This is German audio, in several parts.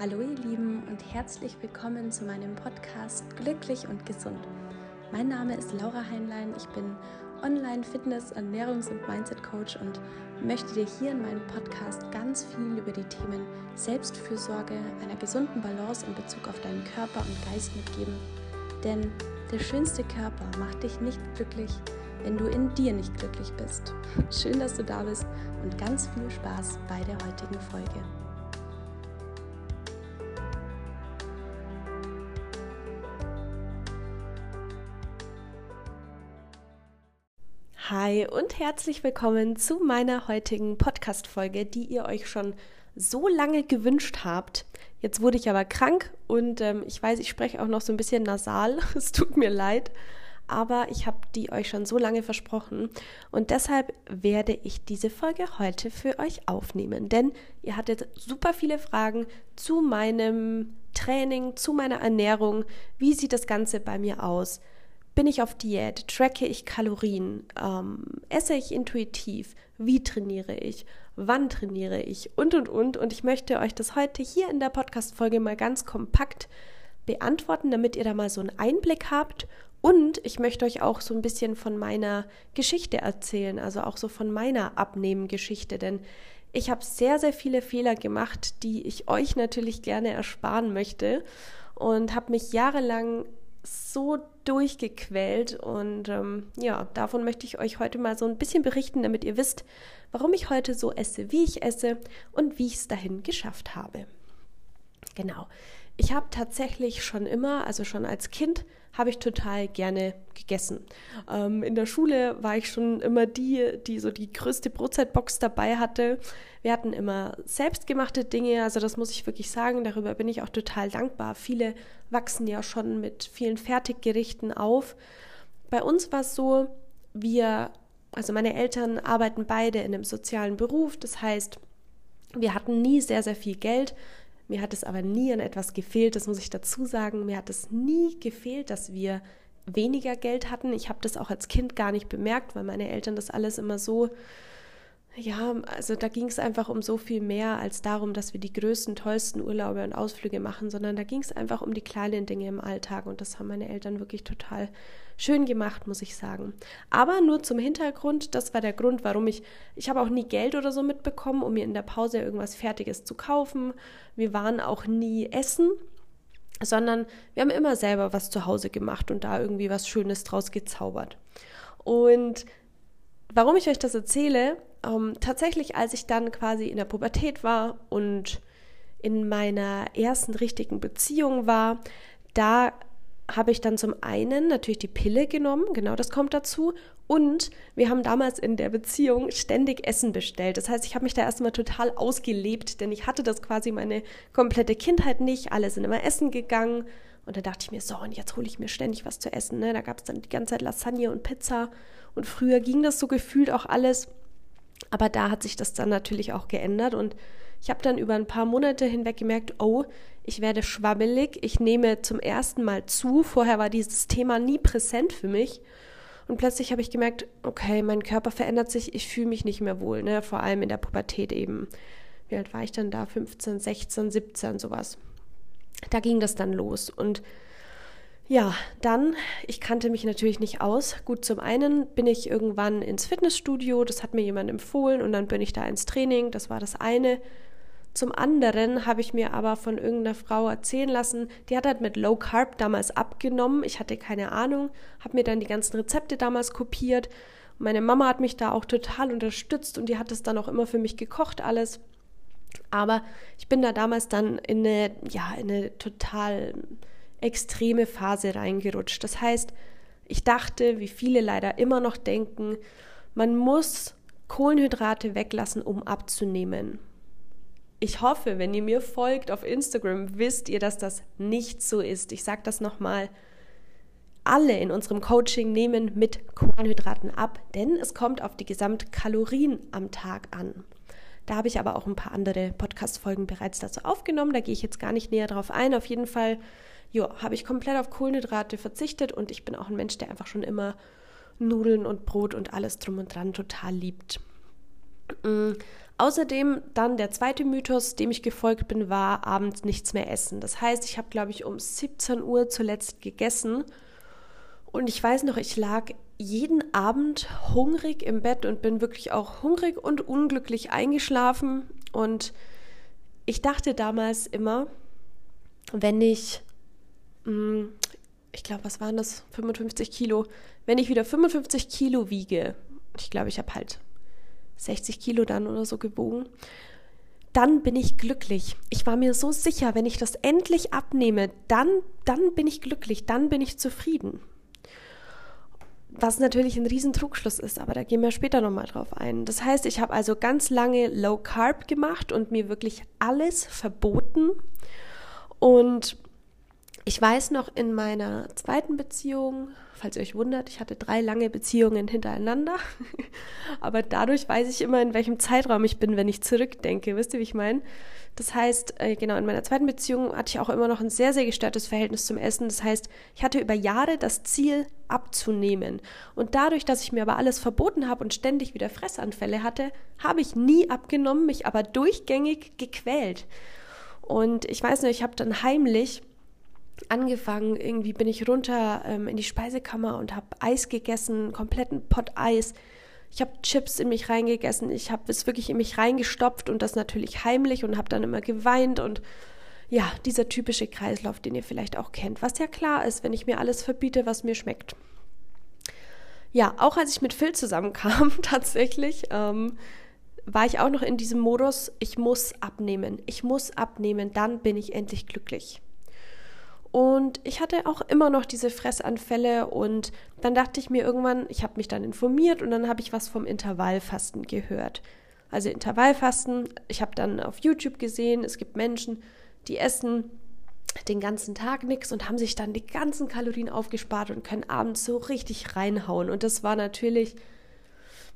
Hallo ihr Lieben und herzlich willkommen zu meinem Podcast Glücklich und Gesund. Mein Name ist Laura Heinlein, ich bin Online-Fitness-, Ernährungs- und Mindset-Coach und möchte dir hier in meinem Podcast ganz viel über die Themen Selbstfürsorge, einer gesunden Balance in Bezug auf deinen Körper und Geist mitgeben. Denn der schönste Körper macht dich nicht glücklich, wenn du in dir nicht glücklich bist. Schön, dass du da bist und ganz viel Spaß bei der heutigen Folge. Hi und herzlich willkommen zu meiner heutigen Podcast-Folge, die ihr euch schon so lange gewünscht habt. Jetzt wurde ich aber krank und ähm, ich weiß, ich spreche auch noch so ein bisschen nasal. es tut mir leid, aber ich habe die euch schon so lange versprochen und deshalb werde ich diese Folge heute für euch aufnehmen, denn ihr hattet super viele Fragen zu meinem Training, zu meiner Ernährung. Wie sieht das Ganze bei mir aus? Bin ich auf Diät? Tracke ich Kalorien? Ähm, esse ich intuitiv? Wie trainiere ich? Wann trainiere ich? Und, und, und. Und ich möchte euch das heute hier in der Podcast-Folge mal ganz kompakt beantworten, damit ihr da mal so einen Einblick habt. Und ich möchte euch auch so ein bisschen von meiner Geschichte erzählen, also auch so von meiner Abnehmen-Geschichte, denn ich habe sehr, sehr viele Fehler gemacht, die ich euch natürlich gerne ersparen möchte und habe mich jahrelang so durchgequält und ähm, ja, davon möchte ich euch heute mal so ein bisschen berichten, damit ihr wisst, warum ich heute so esse, wie ich esse und wie ich es dahin geschafft habe. Genau. Ich habe tatsächlich schon immer, also schon als Kind, habe ich total gerne gegessen. Ähm, in der Schule war ich schon immer die, die so die größte Brotzeitbox dabei hatte. Wir hatten immer selbstgemachte Dinge, also das muss ich wirklich sagen, darüber bin ich auch total dankbar. Viele wachsen ja schon mit vielen Fertiggerichten auf. Bei uns war es so, wir, also meine Eltern arbeiten beide in einem sozialen Beruf, das heißt, wir hatten nie sehr, sehr viel Geld. Mir hat es aber nie an etwas gefehlt, das muss ich dazu sagen. Mir hat es nie gefehlt, dass wir weniger Geld hatten. Ich habe das auch als Kind gar nicht bemerkt, weil meine Eltern das alles immer so ja, also da ging es einfach um so viel mehr als darum, dass wir die größten, tollsten Urlaube und Ausflüge machen, sondern da ging es einfach um die kleinen Dinge im Alltag und das haben meine Eltern wirklich total schön gemacht, muss ich sagen. Aber nur zum Hintergrund, das war der Grund, warum ich, ich habe auch nie Geld oder so mitbekommen, um mir in der Pause irgendwas Fertiges zu kaufen. Wir waren auch nie essen, sondern wir haben immer selber was zu Hause gemacht und da irgendwie was Schönes draus gezaubert. Und warum ich euch das erzähle, ähm, tatsächlich, als ich dann quasi in der Pubertät war und in meiner ersten richtigen Beziehung war, da habe ich dann zum einen natürlich die Pille genommen, genau das kommt dazu. Und wir haben damals in der Beziehung ständig Essen bestellt. Das heißt, ich habe mich da erstmal total ausgelebt, denn ich hatte das quasi meine komplette Kindheit nicht. Alle sind immer essen gegangen. Und da dachte ich mir, so, und jetzt hole ich mir ständig was zu essen. Ne? Da gab es dann die ganze Zeit Lasagne und Pizza. Und früher ging das so gefühlt auch alles. Aber da hat sich das dann natürlich auch geändert und ich habe dann über ein paar Monate hinweg gemerkt, oh, ich werde schwabbelig, ich nehme zum ersten Mal zu. Vorher war dieses Thema nie präsent für mich. Und plötzlich habe ich gemerkt, okay, mein Körper verändert sich, ich fühle mich nicht mehr wohl, ne? vor allem in der Pubertät eben. Wie alt war ich dann da? 15, 16, 17, sowas. Da ging das dann los. Und ja, dann, ich kannte mich natürlich nicht aus. Gut, zum einen bin ich irgendwann ins Fitnessstudio, das hat mir jemand empfohlen und dann bin ich da ins Training, das war das eine. Zum anderen habe ich mir aber von irgendeiner Frau erzählen lassen, die hat halt mit Low Carb damals abgenommen. Ich hatte keine Ahnung, habe mir dann die ganzen Rezepte damals kopiert. Meine Mama hat mich da auch total unterstützt und die hat es dann auch immer für mich gekocht alles. Aber ich bin da damals dann in eine, ja, in eine total extreme Phase reingerutscht. Das heißt, ich dachte, wie viele leider immer noch denken, man muss Kohlenhydrate weglassen, um abzunehmen. Ich hoffe, wenn ihr mir folgt auf Instagram, wisst ihr, dass das nicht so ist. Ich sage das nochmal. Alle in unserem Coaching nehmen mit Kohlenhydraten ab, denn es kommt auf die Gesamtkalorien am Tag an. Da habe ich aber auch ein paar andere Podcast-Folgen bereits dazu aufgenommen. Da gehe ich jetzt gar nicht näher drauf ein. Auf jeden Fall ja, habe ich komplett auf Kohlenhydrate verzichtet und ich bin auch ein Mensch, der einfach schon immer Nudeln und Brot und alles drum und dran total liebt. Mm, Außerdem dann der zweite Mythos, dem ich gefolgt bin, war abends nichts mehr essen. Das heißt, ich habe, glaube ich, um 17 Uhr zuletzt gegessen und ich weiß noch, ich lag jeden Abend hungrig im Bett und bin wirklich auch hungrig und unglücklich eingeschlafen. Und ich dachte damals immer, wenn ich, ich glaube, was waren das, 55 Kilo, wenn ich wieder 55 Kilo wiege, ich glaube, ich habe halt 60 Kilo dann oder so gewogen, dann bin ich glücklich. Ich war mir so sicher, wenn ich das endlich abnehme, dann, dann bin ich glücklich, dann bin ich zufrieden. Was natürlich ein Riesentrugschluss ist, aber da gehen wir später nochmal drauf ein. Das heißt, ich habe also ganz lange Low Carb gemacht und mir wirklich alles verboten. Und ich weiß noch in meiner zweiten Beziehung, falls ihr euch wundert, ich hatte drei lange Beziehungen hintereinander. Aber dadurch weiß ich immer, in welchem Zeitraum ich bin, wenn ich zurückdenke. Wisst ihr, wie ich meine? Das heißt, äh, genau, in meiner zweiten Beziehung hatte ich auch immer noch ein sehr, sehr gestörtes Verhältnis zum Essen. Das heißt, ich hatte über Jahre das Ziel, abzunehmen. Und dadurch, dass ich mir aber alles verboten habe und ständig wieder Fressanfälle hatte, habe ich nie abgenommen, mich aber durchgängig gequält. Und ich weiß nur, ich habe dann heimlich angefangen, irgendwie bin ich runter ähm, in die Speisekammer und habe Eis gegessen, kompletten Pott Eis. Ich habe Chips in mich reingegessen, ich habe es wirklich in mich reingestopft und das natürlich heimlich und habe dann immer geweint und ja, dieser typische Kreislauf, den ihr vielleicht auch kennt, was ja klar ist, wenn ich mir alles verbiete, was mir schmeckt. Ja, auch als ich mit Phil zusammenkam, tatsächlich, ähm, war ich auch noch in diesem Modus, ich muss abnehmen, ich muss abnehmen, dann bin ich endlich glücklich. Und ich hatte auch immer noch diese Fressanfälle und dann dachte ich mir irgendwann, ich habe mich dann informiert und dann habe ich was vom Intervallfasten gehört. Also Intervallfasten, ich habe dann auf YouTube gesehen, es gibt Menschen, die essen den ganzen Tag nichts und haben sich dann die ganzen Kalorien aufgespart und können abends so richtig reinhauen. Und das war natürlich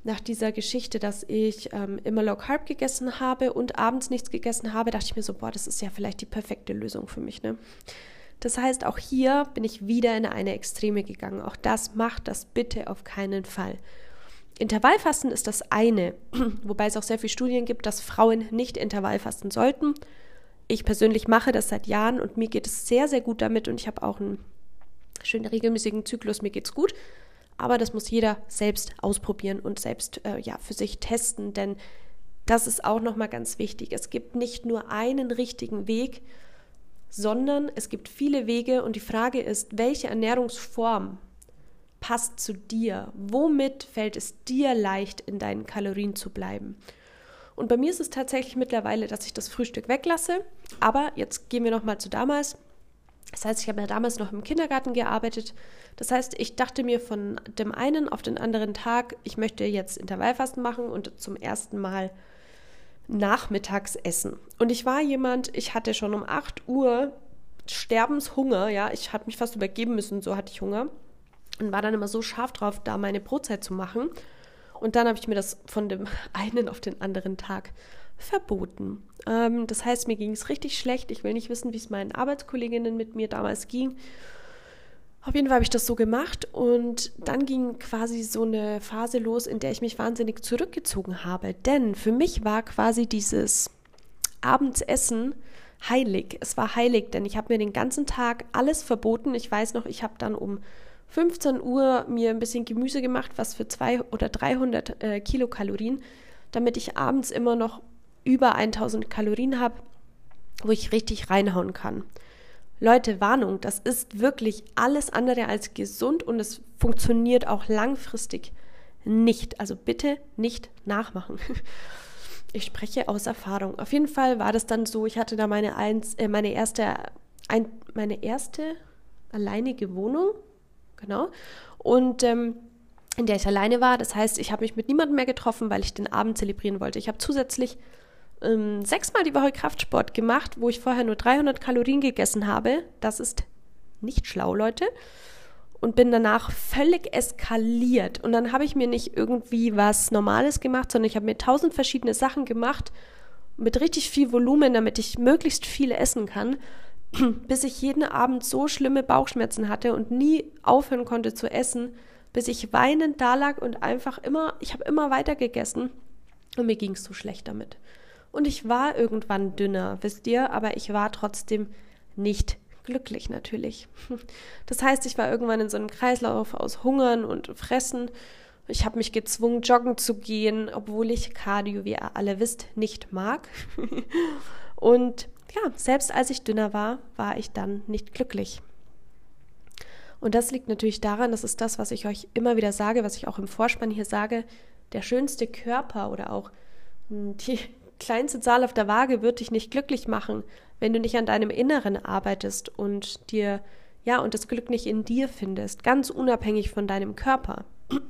nach dieser Geschichte, dass ich ähm, immer Low Carb gegessen habe und abends nichts gegessen habe, dachte ich mir so, boah, das ist ja vielleicht die perfekte Lösung für mich. Ne? Das heißt, auch hier bin ich wieder in eine Extreme gegangen. Auch das macht das bitte auf keinen Fall. Intervallfasten ist das eine, wobei es auch sehr viele Studien gibt, dass Frauen nicht Intervallfasten sollten. Ich persönlich mache das seit Jahren und mir geht es sehr, sehr gut damit und ich habe auch einen schönen regelmäßigen Zyklus, mir geht es gut. Aber das muss jeder selbst ausprobieren und selbst äh, ja, für sich testen, denn das ist auch nochmal ganz wichtig. Es gibt nicht nur einen richtigen Weg, sondern es gibt viele Wege und die Frage ist, welche Ernährungsform passt zu dir? Womit fällt es dir leicht, in deinen Kalorien zu bleiben? Und bei mir ist es tatsächlich mittlerweile, dass ich das Frühstück weglasse. Aber jetzt gehen wir nochmal zu damals. Das heißt, ich habe ja damals noch im Kindergarten gearbeitet. Das heißt, ich dachte mir von dem einen auf den anderen Tag, ich möchte jetzt Intervallfasten machen und zum ersten Mal Nachmittagsessen. Und ich war jemand, ich hatte schon um 8 Uhr Sterbenshunger, ja, ich hatte mich fast übergeben müssen, so hatte ich Hunger. Und war dann immer so scharf drauf, da meine Brotzeit zu machen. Und dann habe ich mir das von dem einen auf den anderen Tag verboten. Ähm, das heißt, mir ging es richtig schlecht. Ich will nicht wissen, wie es meinen Arbeitskolleginnen mit mir damals ging. Auf jeden Fall habe ich das so gemacht und dann ging quasi so eine Phase los, in der ich mich wahnsinnig zurückgezogen habe. Denn für mich war quasi dieses Abendsessen heilig. Es war heilig, denn ich habe mir den ganzen Tag alles verboten. Ich weiß noch, ich habe dann um 15 Uhr mir ein bisschen Gemüse gemacht, was für 200 oder 300 äh, Kilokalorien, damit ich abends immer noch über 1000 Kalorien habe, wo ich richtig reinhauen kann. Leute, Warnung, das ist wirklich alles andere als gesund und es funktioniert auch langfristig nicht. Also bitte nicht nachmachen. Ich spreche aus Erfahrung. Auf jeden Fall war das dann so, ich hatte da meine, eins, äh, meine, erste, ein, meine erste alleinige Wohnung, genau, und ähm, in der ich alleine war. Das heißt, ich habe mich mit niemandem mehr getroffen, weil ich den Abend zelebrieren wollte. Ich habe zusätzlich ähm, sechsmal die Woche Kraftsport gemacht, wo ich vorher nur 300 Kalorien gegessen habe. Das ist nicht schlau, Leute. Und bin danach völlig eskaliert. Und dann habe ich mir nicht irgendwie was Normales gemacht, sondern ich habe mir tausend verschiedene Sachen gemacht mit richtig viel Volumen, damit ich möglichst viel essen kann, bis ich jeden Abend so schlimme Bauchschmerzen hatte und nie aufhören konnte zu essen, bis ich weinend da lag und einfach immer, ich habe immer weiter gegessen Und mir ging es so schlecht damit. Und ich war irgendwann dünner, wisst ihr, aber ich war trotzdem nicht glücklich natürlich. Das heißt, ich war irgendwann in so einem Kreislauf aus Hungern und Fressen. Ich habe mich gezwungen, joggen zu gehen, obwohl ich Cardio, wie ihr alle wisst, nicht mag. Und ja, selbst als ich dünner war, war ich dann nicht glücklich. Und das liegt natürlich daran, das ist das, was ich euch immer wieder sage, was ich auch im Vorspann hier sage, der schönste Körper oder auch hm, die kleinste Zahl auf der Waage wird dich nicht glücklich machen, wenn du nicht an deinem Inneren arbeitest und dir, ja, und das Glück nicht in dir findest, ganz unabhängig von deinem Körper.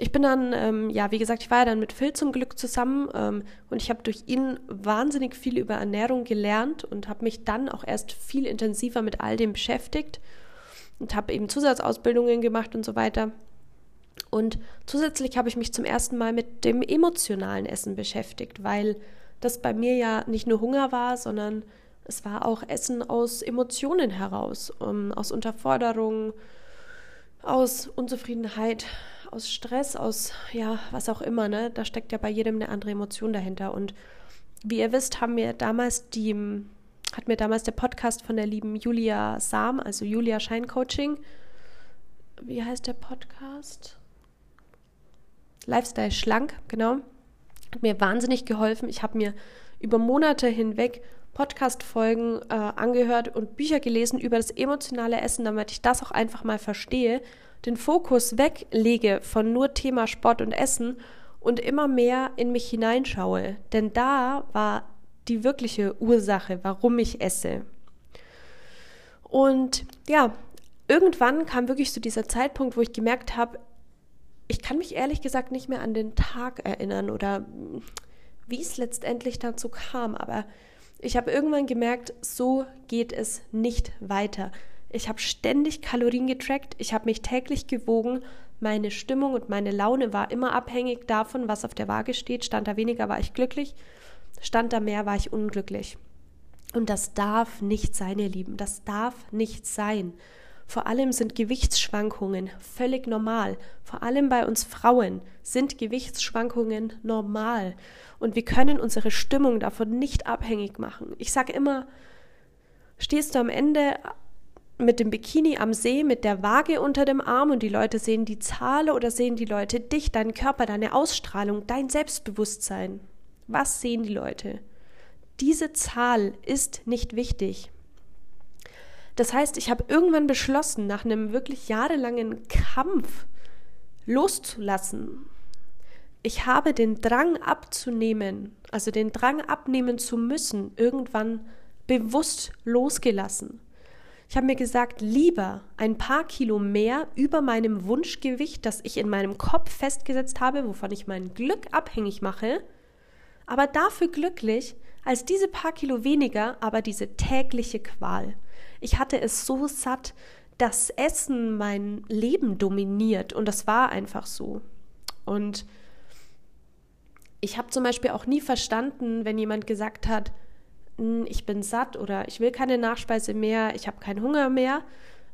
Ich bin dann, ähm, ja, wie gesagt, ich war ja dann mit Phil zum Glück zusammen ähm, und ich habe durch ihn wahnsinnig viel über Ernährung gelernt und habe mich dann auch erst viel intensiver mit all dem beschäftigt und habe eben Zusatzausbildungen gemacht und so weiter. Und zusätzlich habe ich mich zum ersten Mal mit dem emotionalen Essen beschäftigt, weil das bei mir ja nicht nur Hunger war, sondern es war auch Essen aus Emotionen heraus, um, ähm, aus Unterforderung, aus Unzufriedenheit, aus Stress, aus ja, was auch immer, ne? Da steckt ja bei jedem eine andere Emotion dahinter. Und wie ihr wisst, haben mir damals die, hat mir damals der Podcast von der lieben Julia Sam, also Julia Scheincoaching, wie heißt der Podcast? Lifestyle schlank, genau. Hat mir wahnsinnig geholfen. Ich habe mir über Monate hinweg Podcast-Folgen äh, angehört und Bücher gelesen über das emotionale Essen, damit ich das auch einfach mal verstehe den Fokus weglege von nur Thema Sport und Essen und immer mehr in mich hineinschaue. Denn da war die wirkliche Ursache, warum ich esse. Und ja, irgendwann kam wirklich so dieser Zeitpunkt, wo ich gemerkt habe, ich kann mich ehrlich gesagt nicht mehr an den Tag erinnern oder wie es letztendlich dazu kam, aber ich habe irgendwann gemerkt, so geht es nicht weiter. Ich habe ständig Kalorien getrackt, ich habe mich täglich gewogen. Meine Stimmung und meine Laune war immer abhängig davon, was auf der Waage steht. Stand da weniger, war ich glücklich. Stand da mehr, war ich unglücklich. Und das darf nicht sein, ihr Lieben. Das darf nicht sein. Vor allem sind Gewichtsschwankungen völlig normal. Vor allem bei uns Frauen sind Gewichtsschwankungen normal. Und wir können unsere Stimmung davon nicht abhängig machen. Ich sage immer, stehst du am Ende mit dem Bikini am See, mit der Waage unter dem Arm und die Leute sehen die Zahl oder sehen die Leute dich, deinen Körper, deine Ausstrahlung, dein Selbstbewusstsein. Was sehen die Leute? Diese Zahl ist nicht wichtig. Das heißt, ich habe irgendwann beschlossen, nach einem wirklich jahrelangen Kampf loszulassen. Ich habe den Drang abzunehmen, also den Drang abnehmen zu müssen, irgendwann bewusst losgelassen. Ich habe mir gesagt, lieber ein paar Kilo mehr über meinem Wunschgewicht, das ich in meinem Kopf festgesetzt habe, wovon ich mein Glück abhängig mache, aber dafür glücklich, als diese paar Kilo weniger, aber diese tägliche Qual. Ich hatte es so satt, dass Essen mein Leben dominiert und das war einfach so. Und ich habe zum Beispiel auch nie verstanden, wenn jemand gesagt hat, hm, ich bin satt oder ich will keine Nachspeise mehr, ich habe keinen Hunger mehr.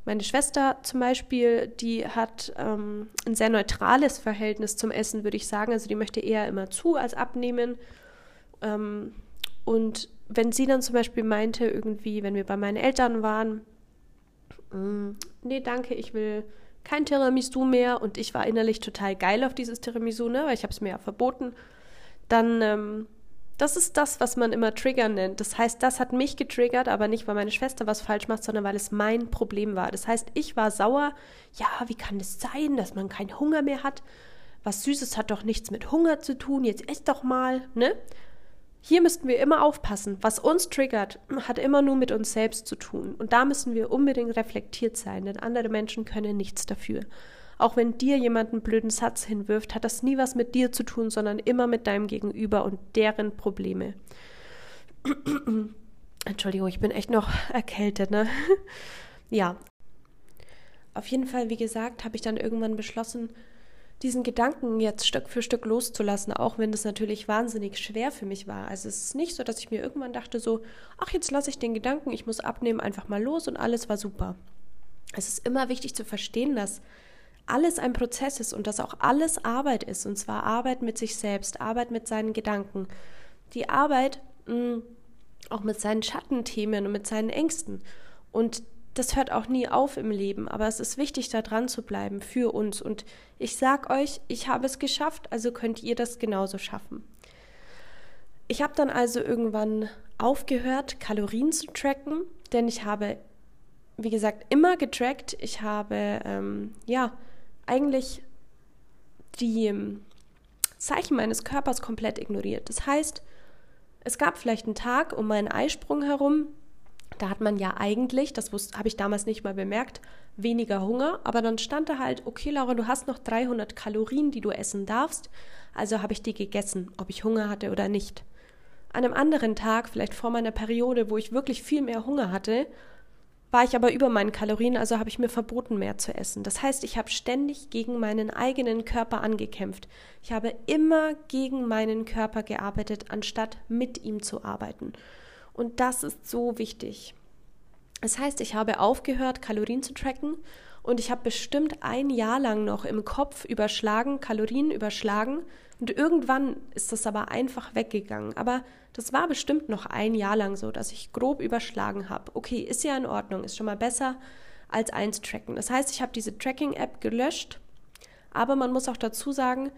Meine Schwester zum Beispiel, die hat ähm, ein sehr neutrales Verhältnis zum Essen, würde ich sagen. Also die möchte eher immer zu als abnehmen. Ähm, und wenn sie dann zum Beispiel meinte, irgendwie, wenn wir bei meinen Eltern waren, hm, nee, danke, ich will kein Tiramisu mehr und ich war innerlich total geil auf dieses Tiramisu, ne, weil ich habe es mir ja verboten, dann ähm, das ist das, was man immer Trigger nennt. Das heißt, das hat mich getriggert, aber nicht, weil meine Schwester was falsch macht, sondern weil es mein Problem war. Das heißt, ich war sauer. Ja, wie kann es sein, dass man keinen Hunger mehr hat? Was Süßes hat doch nichts mit Hunger zu tun. Jetzt ess doch mal, ne? Hier müssten wir immer aufpassen. Was uns triggert, hat immer nur mit uns selbst zu tun. Und da müssen wir unbedingt reflektiert sein, denn andere Menschen können nichts dafür. Auch wenn dir jemand einen blöden Satz hinwirft, hat das nie was mit dir zu tun, sondern immer mit deinem Gegenüber und deren Probleme. Entschuldigung, ich bin echt noch erkältet, ne? ja. Auf jeden Fall, wie gesagt, habe ich dann irgendwann beschlossen, diesen Gedanken jetzt Stück für Stück loszulassen, auch wenn das natürlich wahnsinnig schwer für mich war. Also es ist nicht so, dass ich mir irgendwann dachte so, ach, jetzt lasse ich den Gedanken, ich muss abnehmen, einfach mal los und alles war super. Es ist immer wichtig zu verstehen, dass alles ein Prozess ist und dass auch alles Arbeit ist, und zwar Arbeit mit sich selbst, Arbeit mit seinen Gedanken, die Arbeit mh, mm, auch mit seinen Schattenthemen und mit seinen Ängsten. Und das hört auch nie auf im Leben, aber es ist wichtig, da dran zu bleiben für uns. Und ich sag euch, ich habe es geschafft, also könnt ihr das genauso schaffen. Ich habe dann also irgendwann aufgehört, Kalorien zu tracken, denn ich habe, wie gesagt, immer getrackt. Ich habe, ähm, ja, eigentlich die ähm, Zeichen meines Körpers komplett ignoriert. Das heißt, es gab vielleicht einen Tag um meinen Eisprung herum, da hat man ja eigentlich, das habe ich damals nicht mal bemerkt, weniger Hunger, aber dann stand da halt, okay Laura, du hast noch 300 Kalorien, die du essen darfst, also habe ich die gegessen, ob ich Hunger hatte oder nicht. An einem anderen Tag, vielleicht vor meiner Periode, wo ich wirklich viel mehr Hunger hatte, war ich aber über meinen Kalorien, also habe ich mir verboten, mehr zu essen. Das heißt, ich habe ständig gegen meinen eigenen Körper angekämpft. Ich habe immer gegen meinen Körper gearbeitet, anstatt mit ihm zu arbeiten. Und das ist so wichtig. Das heißt, ich habe aufgehört, Kalorien zu tracken und ich habe bestimmt ein Jahr lang noch im Kopf überschlagen, Kalorien überschlagen. Und irgendwann ist das aber einfach weggegangen. Aber das war bestimmt noch ein Jahr lang so, dass ich grob überschlagen habe. Okay, ist ja in Ordnung, ist schon mal besser als eins tracken. Das heißt, ich habe diese Tracking-App gelöscht. Aber man muss auch dazu sagen,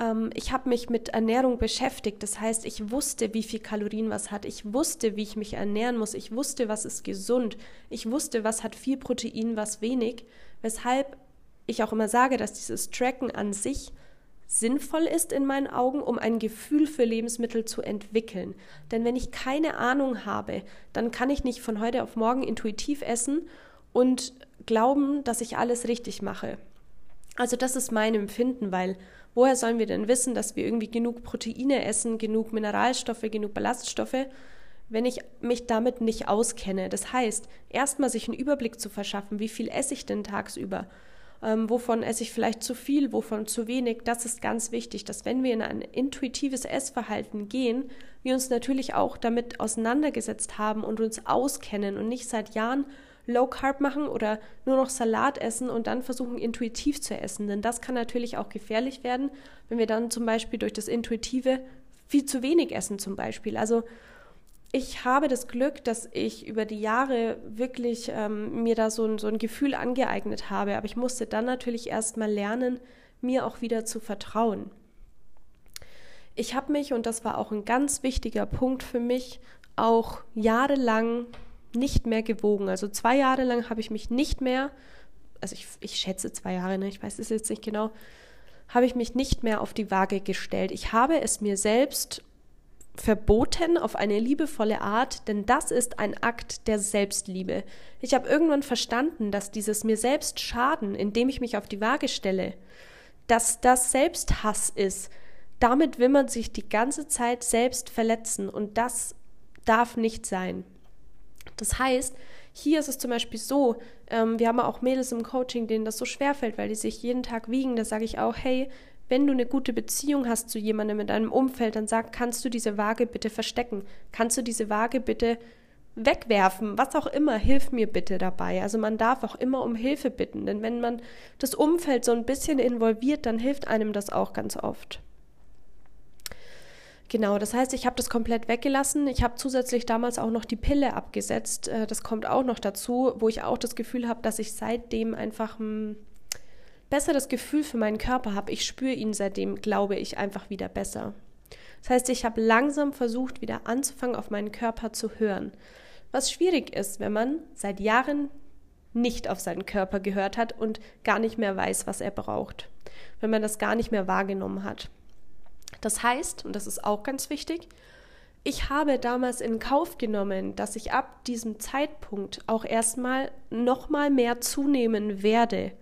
ähm, ich habe mich mit Ernährung beschäftigt. Das heißt, ich wusste, wie viel Kalorien was hat. Ich wusste, wie ich mich ernähren muss. Ich wusste, was ist gesund. Ich wusste, was hat viel Protein, was wenig. Weshalb ich auch immer sage, dass dieses Tracken an sich sinnvoll ist in meinen Augen, um ein Gefühl für Lebensmittel zu entwickeln. Denn wenn ich keine Ahnung habe, dann kann ich nicht von heute auf morgen intuitiv essen und glauben, dass ich alles richtig mache. Also das ist mein Empfinden, weil Woher sollen wir denn wissen, dass wir irgendwie genug Proteine essen, genug Mineralstoffe, genug Ballaststoffe, wenn ich mich damit nicht auskenne? Das heißt, erstmal sich einen Überblick zu verschaffen, wie viel esse ich denn tagsüber? Ähm, wovon esse ich vielleicht zu viel, wovon zu wenig, das ist ganz wichtig, dass wenn wir in ein intuitives Essverhalten gehen, wir uns natürlich auch damit auseinandergesetzt haben und uns auskennen und nicht seit Jahren Low Carb machen oder nur noch Salat essen und dann versuchen intuitiv zu essen. Denn das kann natürlich auch gefährlich werden, wenn wir dann zum Beispiel durch das Intuitive viel zu wenig essen zum Beispiel. Also ich habe das Glück, dass ich über die Jahre wirklich ähm, mir da so ein, so ein Gefühl angeeignet habe. Aber ich musste dann natürlich erst mal lernen, mir auch wieder zu vertrauen. Ich habe mich, und das war auch ein ganz wichtiger Punkt für mich, auch jahrelang nicht mehr gewogen. Also zwei Jahre lang habe ich mich nicht mehr, also ich, ich schätze zwei Jahre, ne? ich weiß es jetzt nicht genau, habe ich mich nicht mehr auf die Waage gestellt. Ich habe es mir selbst verboten auf eine liebevolle Art, denn das ist ein Akt der Selbstliebe. Ich habe irgendwann verstanden, dass dieses mir selbst schaden, indem ich mich auf die Waage stelle, dass das Selbsthass ist. Damit will man sich die ganze Zeit selbst verletzen und das darf nicht sein. Das heißt, hier ist es zum Beispiel so, ähm, wir haben auch Mädels im Coaching, denen das so schwerfällt, weil die sich jeden Tag wiegen. Da sage ich auch, hey, wenn du eine gute Beziehung hast zu jemandem in deinem Umfeld, dann sag, kannst du diese Waage bitte verstecken? Kannst du diese Waage bitte wegwerfen? Was auch immer, hilf mir bitte dabei. Also man darf auch immer um Hilfe bitten, denn wenn man das Umfeld so ein bisschen involviert, dann hilft einem das auch ganz oft. Genau, das heißt, ich habe das komplett weggelassen. Ich habe zusätzlich damals auch noch die Pille abgesetzt. Äh, das kommt auch noch dazu, wo ich auch das Gefühl habe, dass ich seitdem einfach ein besseres Gefühl für meinen Körper habe. Ich spüre ihn seitdem, glaube ich, einfach wieder besser. Das heißt, ich habe langsam versucht, wieder anzufangen, auf meinen Körper zu hören. Was schwierig ist, wenn man seit Jahren nicht auf seinen Körper gehört hat und gar nicht mehr weiß, was er braucht. Wenn man das gar nicht mehr wahrgenommen hat. Das heißt, und das ist auch ganz wichtig, ich habe damals in Kauf genommen, dass ich ab diesem Zeitpunkt auch erstmal nochmal mehr zunehmen werde.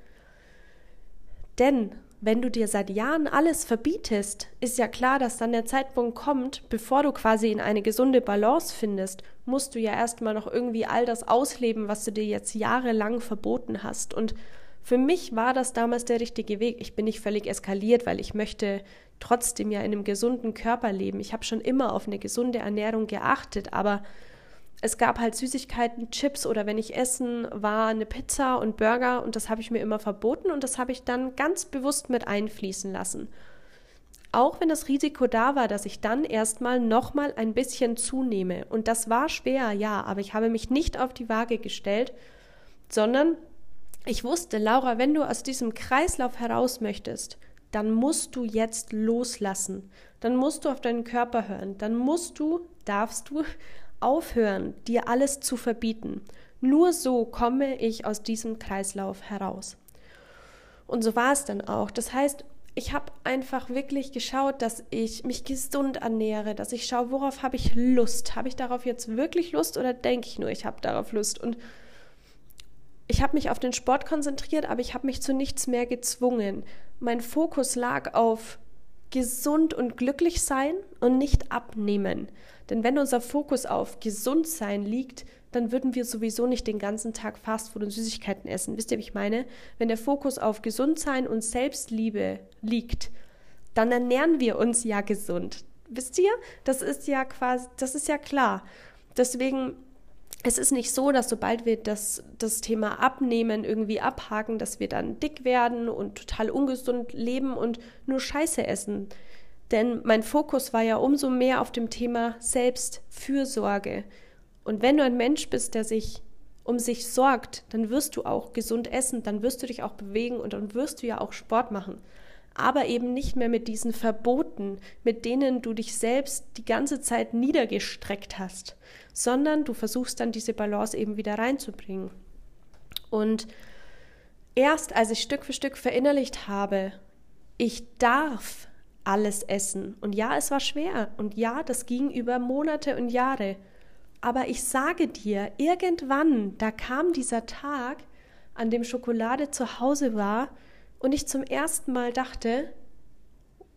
Denn wenn du dir seit Jahren alles verbietest, ist ja klar, dass dann der Zeitpunkt kommt, bevor du quasi in eine gesunde Balance findest, musst du ja erstmal noch irgendwie all das ausleben, was du dir jetzt jahrelang verboten hast. Und für mich war das damals der richtige Weg. Ich bin nicht völlig eskaliert, weil ich möchte trotzdem ja in einem gesunden Körper leben. Ich habe schon immer auf eine gesunde Ernährung geachtet, aber es gab halt Süßigkeiten, Chips oder wenn ich essen war, eine Pizza und Burger und das habe ich mir immer verboten und das habe ich dann ganz bewusst mit einfließen lassen. Auch wenn das Risiko da war, dass ich dann erstmal nochmal ein bisschen zunehme. Und das war schwer, ja, aber ich habe mich nicht auf die Waage gestellt, sondern ich wusste, Laura, wenn du aus diesem Kreislauf heraus möchtest, dann musst du jetzt loslassen. Dann musst du auf deinen Körper hören. Dann musst du, darfst du aufhören, dir alles zu verbieten. Nur so komme ich aus diesem Kreislauf heraus. Und so war es dann auch. Das heißt, ich habe einfach wirklich geschaut, dass ich mich gesund ernähre, dass ich schaue, worauf habe ich Lust? Habe ich darauf jetzt wirklich Lust oder denke ich nur, ich habe darauf Lust? Und ich habe mich auf den Sport konzentriert, aber ich habe mich zu nichts mehr gezwungen. Mein Fokus lag auf gesund und glücklich sein und nicht abnehmen. Denn wenn unser Fokus auf gesund sein liegt, dann würden wir sowieso nicht den ganzen Tag Fastfood und Süßigkeiten essen. Wisst ihr, wie ich meine? Wenn der Fokus auf Gesundsein und Selbstliebe liegt, dann ernähren wir uns ja gesund. Wisst ihr? Das ist ja quasi, das ist ja klar. Deswegen, es ist nicht so, dass sobald wir das, das Thema Abnehmen irgendwie abhaken, dass wir dann dick werden und total ungesund leben und nur Scheiße essen. Denn mein Fokus war ja umso mehr auf dem Thema Selbstfürsorge. Und wenn du ein Mensch bist, der sich um sich sorgt, dann wirst du auch gesund essen, dann wirst du dich auch bewegen und dann wirst du ja auch Sport machen. Aber eben nicht mehr mit diesen Verboten, mit denen du dich selbst die ganze Zeit niedergestreckt hast, sondern du versuchst dann diese Balance eben wieder reinzubringen. Und erst als ich Stück für Stück verinnerlicht habe, ich darf alles essen. Und ja, es war schwer. Und ja, das ging über Monate und Jahre. Aber ich sage dir, irgendwann, da kam dieser Tag, an dem Schokolade zu Hause war und ich zum ersten Mal dachte,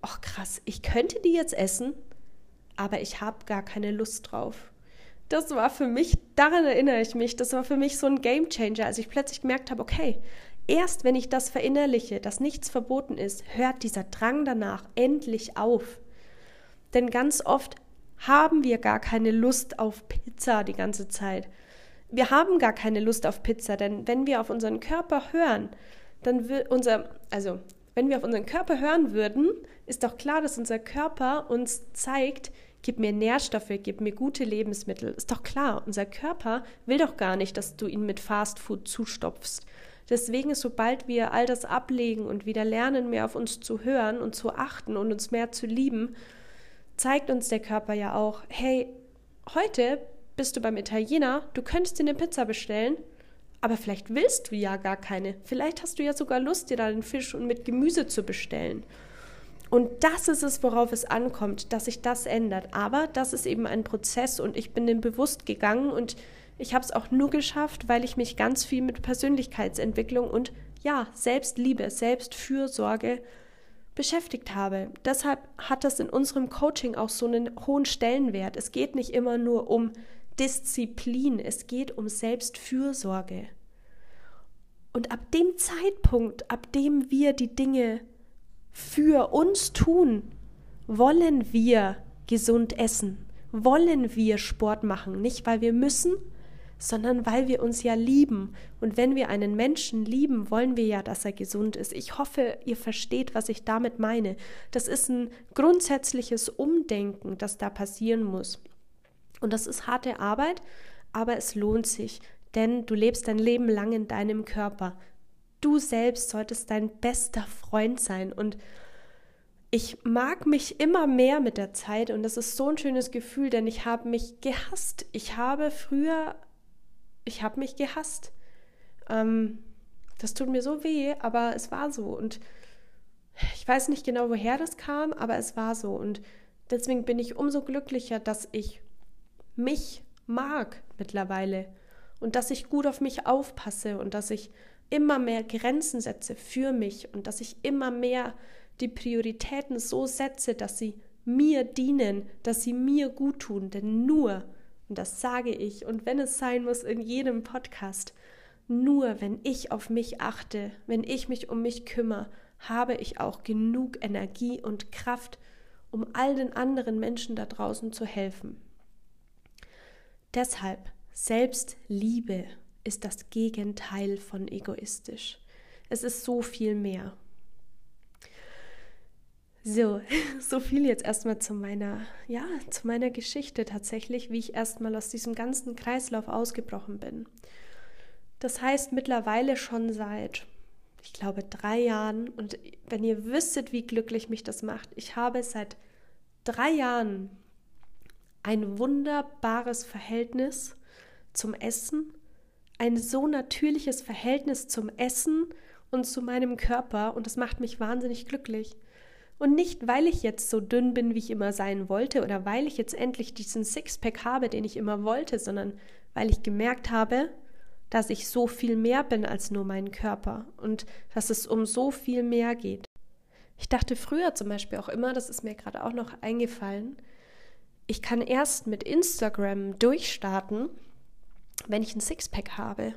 ach krass, ich könnte die jetzt essen, aber ich habe gar keine Lust drauf. Das war für mich, daran erinnere ich mich, das war für mich so ein Game Changer, als ich plötzlich gemerkt habe, okay, erst wenn ich das verinnerliche, dass nichts verboten ist, hört dieser Drang danach endlich auf. Denn ganz oft haben wir gar keine Lust auf Pizza die ganze Zeit. Wir haben gar keine Lust auf Pizza, denn wenn wir auf unseren Körper hören, dann wird unser, also wenn wir auf unseren Körper hören würden, ist doch klar, dass unser Körper uns zeigt, gib mir Nährstoffe, gib mir gute Lebensmittel. Ist doch klar, unser Körper will doch gar nicht, dass du ihn mit Fastfood zustopfst. Deswegen sobald wir all das ablegen und wieder lernen, mehr auf uns zu hören und zu achten und uns mehr zu lieben, zeigt uns der Körper ja auch, hey, heute bist du beim Italiener, du könntest dir eine Pizza bestellen, aber vielleicht willst du ja gar keine. Vielleicht hast du ja sogar Lust, dir da den Fisch und mit Gemüse zu bestellen. Und das ist es, worauf es ankommt, dass sich das ändert. Aber das ist eben ein Prozess und ich bin dem bewusst gegangen und ich habe es auch nur geschafft, weil ich mich ganz viel mit Persönlichkeitsentwicklung und ja, Selbstliebe, Selbstfürsorge beschäftigt habe. Deshalb hat das in unserem Coaching auch so einen hohen Stellenwert. Es geht nicht immer nur um Disziplin, es geht um Selbstfürsorge. Und ab dem Zeitpunkt, ab dem wir die Dinge für uns tun, wollen wir gesund essen, wollen wir Sport machen, nicht weil wir müssen, sondern weil wir uns ja lieben. Und wenn wir einen Menschen lieben, wollen wir ja, dass er gesund ist. Ich hoffe, ihr versteht, was ich damit meine. Das ist ein grundsätzliches Umdenken, das da passieren muss. Und das ist harte Arbeit, aber es lohnt sich, denn du lebst dein Leben lang in deinem Körper. Du selbst solltest dein bester Freund sein und ich mag mich immer mehr mit der Zeit und das ist so ein schönes Gefühl, denn ich habe mich gehasst. Ich habe früher ich habe mich gehasst. Ähm, das tut mir so weh, aber es war so. Und ich weiß nicht genau, woher das kam, aber es war so. Und deswegen bin ich umso glücklicher, dass ich mich mag mittlerweile und dass ich gut auf mich aufpasse und dass ich immer mehr Grenzen setze für mich und dass ich immer mehr die Prioritäten so setze, dass sie mir dienen, dass sie mir gut tun. Denn nur und das sage ich. Und wenn es sein muss, in jedem Podcast. Nur wenn ich auf mich achte, wenn ich mich um mich kümmere, habe ich auch genug Energie und Kraft, um all den anderen Menschen da draußen zu helfen. Deshalb, Selbstliebe ist das Gegenteil von egoistisch. Es ist so viel mehr. So, so viel jetzt erstmal zu meiner, ja, zu meiner Geschichte tatsächlich, wie ich erstmal aus diesem ganzen Kreislauf ausgebrochen bin. Das heißt mittlerweile schon seit, ich glaube, drei Jahren. Und wenn ihr wüsstet, wie glücklich mich das macht, ich habe seit drei Jahren ein wunderbares Verhältnis zum Essen, ein so natürliches Verhältnis zum Essen und zu meinem Körper und das macht mich wahnsinnig glücklich. Und nicht, weil ich jetzt so dünn bin, wie ich immer sein wollte oder weil ich jetzt endlich diesen Sixpack habe, den ich immer wollte, sondern weil ich gemerkt habe, dass ich so viel mehr bin als nur mein Körper und dass es um so viel mehr geht. Ich dachte früher zum Beispiel auch immer, das ist mir gerade auch noch eingefallen, ich kann erst mit Instagram durchstarten, wenn ich ein Sixpack habe.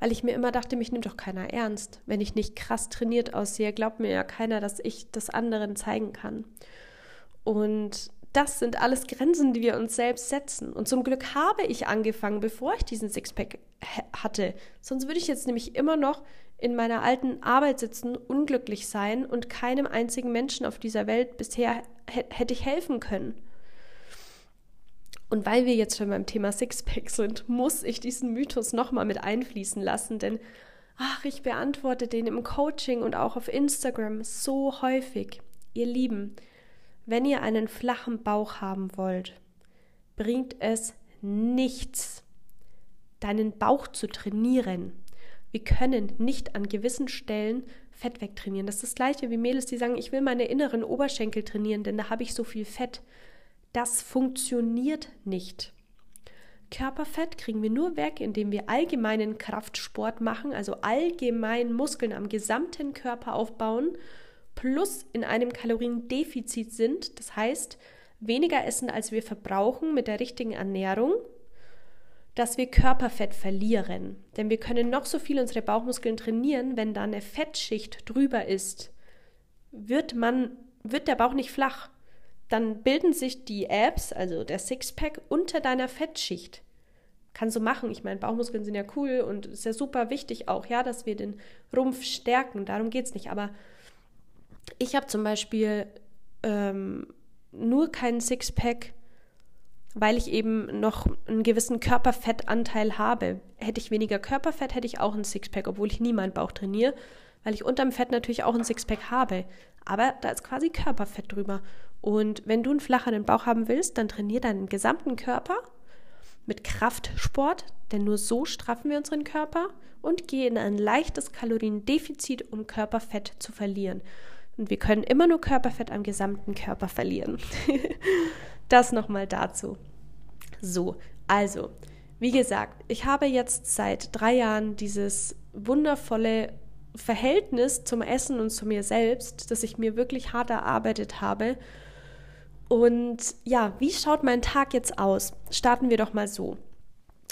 Weil ich mir immer dachte, mich nimmt doch keiner ernst. Wenn ich nicht krass trainiert aussehe, glaubt mir ja keiner, dass ich das anderen zeigen kann. Und das sind alles Grenzen, die wir uns selbst setzen. Und zum Glück habe ich angefangen, bevor ich diesen Sixpack hatte. Sonst würde ich jetzt nämlich immer noch in meiner alten Arbeit sitzen, unglücklich sein und keinem einzigen Menschen auf dieser Welt bisher hätte ich helfen können. Und weil wir jetzt schon beim Thema Sixpack sind, muss ich diesen Mythos nochmal mit einfließen lassen, denn ach, ich beantworte den im Coaching und auch auf Instagram so häufig. Ihr Lieben, wenn ihr einen flachen Bauch haben wollt, bringt es nichts, deinen Bauch zu trainieren. Wir können nicht an gewissen Stellen Fett wegtrainieren. Das ist das gleiche wie Mädels, die sagen, ich will meine inneren Oberschenkel trainieren, denn da habe ich so viel Fett. Das funktioniert nicht. Körperfett kriegen wir nur weg, indem wir allgemeinen Kraftsport machen, also allgemein Muskeln am gesamten Körper aufbauen plus in einem Kaloriendefizit sind, das heißt weniger essen, als wir verbrauchen mit der richtigen Ernährung, dass wir Körperfett verlieren. Denn wir können noch so viel unsere Bauchmuskeln trainieren, wenn da eine Fettschicht drüber ist, wird man wird der Bauch nicht flach. Dann bilden sich die Abs, also der Sixpack, unter deiner Fettschicht. Kann so machen. Ich meine, Bauchmuskeln sind ja cool und ist ja super wichtig auch, ja, dass wir den Rumpf stärken. Darum geht es nicht. Aber ich habe zum Beispiel ähm, nur keinen Sixpack, weil ich eben noch einen gewissen Körperfettanteil habe. Hätte ich weniger Körperfett, hätte ich auch einen Sixpack, obwohl ich nie meinen Bauch trainiere, weil ich unterm Fett natürlich auch einen Sixpack habe. Aber da ist quasi Körperfett drüber. Und wenn du einen flacheren Bauch haben willst, dann trainier deinen gesamten Körper mit Kraftsport, denn nur so straffen wir unseren Körper und geh in ein leichtes Kaloriendefizit, um Körperfett zu verlieren. Und wir können immer nur Körperfett am gesamten Körper verlieren. das nochmal dazu. So, also, wie gesagt, ich habe jetzt seit drei Jahren dieses wundervolle Verhältnis zum Essen und zu mir selbst, das ich mir wirklich hart erarbeitet habe. Und ja, wie schaut mein Tag jetzt aus? Starten wir doch mal so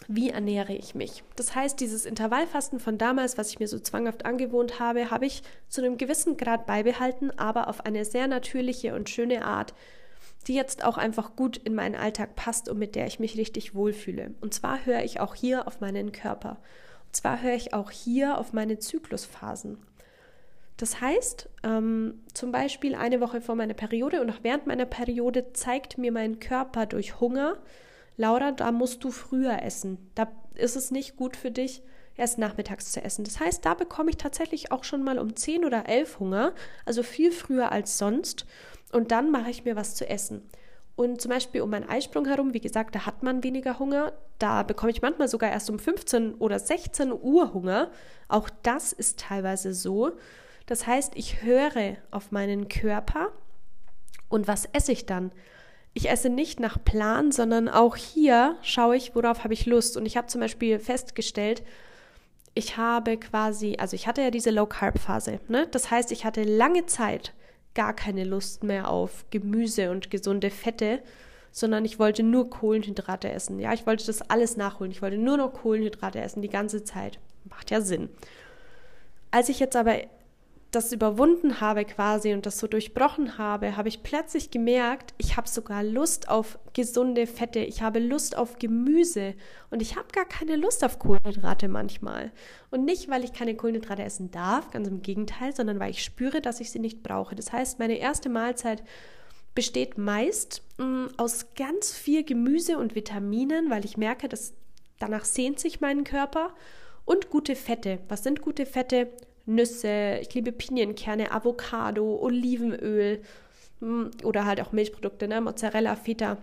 wie ernähre ich mich. Das heißt, dieses Intervallfasten von damals, was ich mir so zwanghaft angewohnt habe, habe ich zu einem gewissen Grad beibehalten, aber auf eine sehr natürliche und schöne Art, die jetzt auch einfach gut in meinen Alltag passt und mit der ich mich richtig wohlfühle. Und zwar höre ich auch hier auf meinen Körper. Und zwar höre ich auch hier auf meine Zyklusphasen. Das heißt, ähm, zum Beispiel eine Woche vor meiner Periode und auch während meiner Periode zeigt mir mein Körper durch Hunger, Laura, da musst du früher essen. Da ist es nicht gut für dich, erst nachmittags zu essen. Das heißt, da bekomme ich tatsächlich auch schon mal um 10 oder 11 Hunger, also viel früher als sonst. Und dann mache ich mir was zu essen. Und zum Beispiel um meinen Eisprung herum, wie gesagt, da hat man weniger Hunger. Da bekomme ich manchmal sogar erst um 15 oder 16 Uhr Hunger. Auch das ist teilweise so. Das heißt, ich höre auf meinen Körper und was esse ich dann? ich esse nicht nach Plan, sondern auch hier schaue ich, worauf habe ich Lust. Und ich habe zum Beispiel festgestellt, ich habe quasi, also ich hatte ja diese Low-Carb-Phase. Ne? Das heißt, ich hatte lange Zeit gar keine Lust mehr auf Gemüse und gesunde Fette, sondern ich wollte nur Kohlenhydrate essen. Ja, ich wollte das alles nachholen. Ich wollte nur noch Kohlenhydrate essen die ganze Zeit. Macht ja Sinn. Als ich jetzt aber das überwunden habe quasi und das so durchbrochen habe, habe ich plötzlich gemerkt, ich habe sogar Lust auf gesunde Fette, ich habe Lust auf Gemüse und ich habe gar keine Lust auf Kohlenhydrate manchmal. Und nicht, weil ich keine Kohlenhydrate essen darf, ganz im Gegenteil, sondern weil ich spüre, dass ich sie nicht brauche. Das heißt, meine erste Mahlzeit besteht meist mh, mm, aus ganz viel Gemüse und Vitaminen, weil ich merke, dass danach sehnt sich mein Körper und gute Fette. Was sind gute Fette? Nüsse, ich liebe Pinienkerne, Avocado, Olivenöl hm, oder halt auch Milchprodukte, ne? Mozzarella, Feta.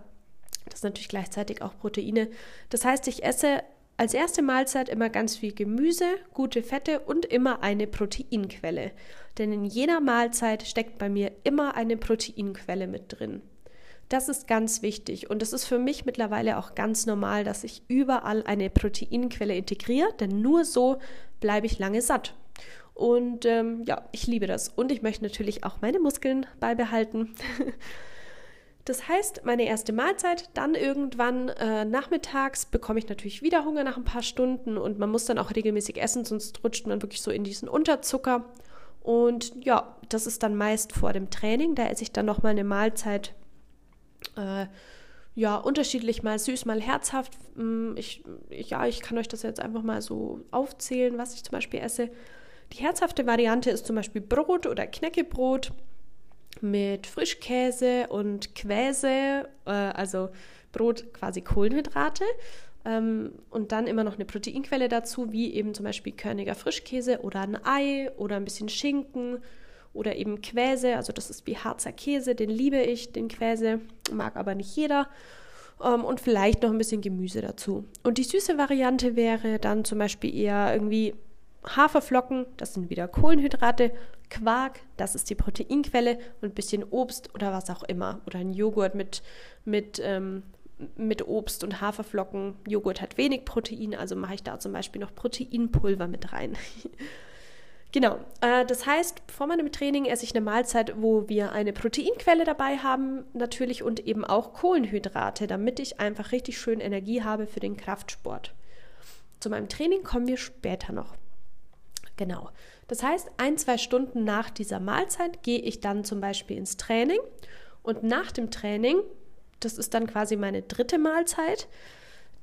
Das sind natürlich gleichzeitig auch Proteine. Das heißt, ich esse als erste Mahlzeit immer ganz viel Gemüse, gute Fette und immer eine Proteinquelle. Denn in jeder Mahlzeit steckt bei mir immer eine Proteinquelle mit drin. Das ist ganz wichtig und es ist für mich mittlerweile auch ganz normal, dass ich überall eine Proteinquelle integriere, denn nur so bleibe ich lange satt. Und ähm, ja, ich liebe das. Und ich möchte natürlich auch meine Muskeln beibehalten. Das heißt, meine erste Mahlzeit, dann irgendwann äh, nachmittags bekomme ich natürlich wieder Hunger nach ein paar Stunden und man muss dann auch regelmäßig essen, sonst rutscht man wirklich so in diesen Unterzucker. Und ja, das ist dann meist vor dem Training. Da esse ich dann nochmal eine Mahlzeit, äh, ja, unterschiedlich, mal süß, mal herzhaft. Mm, ich, ja, ich kann euch das jetzt einfach mal so aufzählen, was ich zum Beispiel esse. Die herzhafte Variante ist zum Beispiel Brot oder Knäckebrot mit Frischkäse und Quäse, äh, also Brot quasi Kohlenhydrate. Ähm, und dann immer noch eine Proteinquelle dazu, wie eben zum Beispiel körniger Frischkäse oder ein Ei oder ein bisschen Schinken oder eben Quäse. Also das ist wie Harzer Käse, den liebe ich, den Quäse, mag aber nicht jeder. Ähm, und vielleicht noch ein bisschen Gemüse dazu. Und die süße Variante wäre dann zum Beispiel eher irgendwie Haferflocken, das sind wieder Kohlenhydrate, Quark, das ist die Proteinquelle und ein bisschen Obst oder was auch immer. Oder ein Joghurt mit, mit, ähm, mit Obst und Haferflocken. Joghurt hat wenig Protein, also mache ich da zum Beispiel noch Proteinpulver mit rein. genau, äh, das heißt, vor meinem Training esse ich eine Mahlzeit, wo wir eine Proteinquelle dabei haben, natürlich und eben auch Kohlenhydrate, damit ich einfach richtig schön Energie habe für den Kraftsport. Zu meinem Training kommen wir später noch. Genau. Das heißt, ein, zwei Stunden nach dieser Mahlzeit gehe ich dann zum Beispiel ins Training und nach dem Training, das ist dann quasi meine dritte Mahlzeit,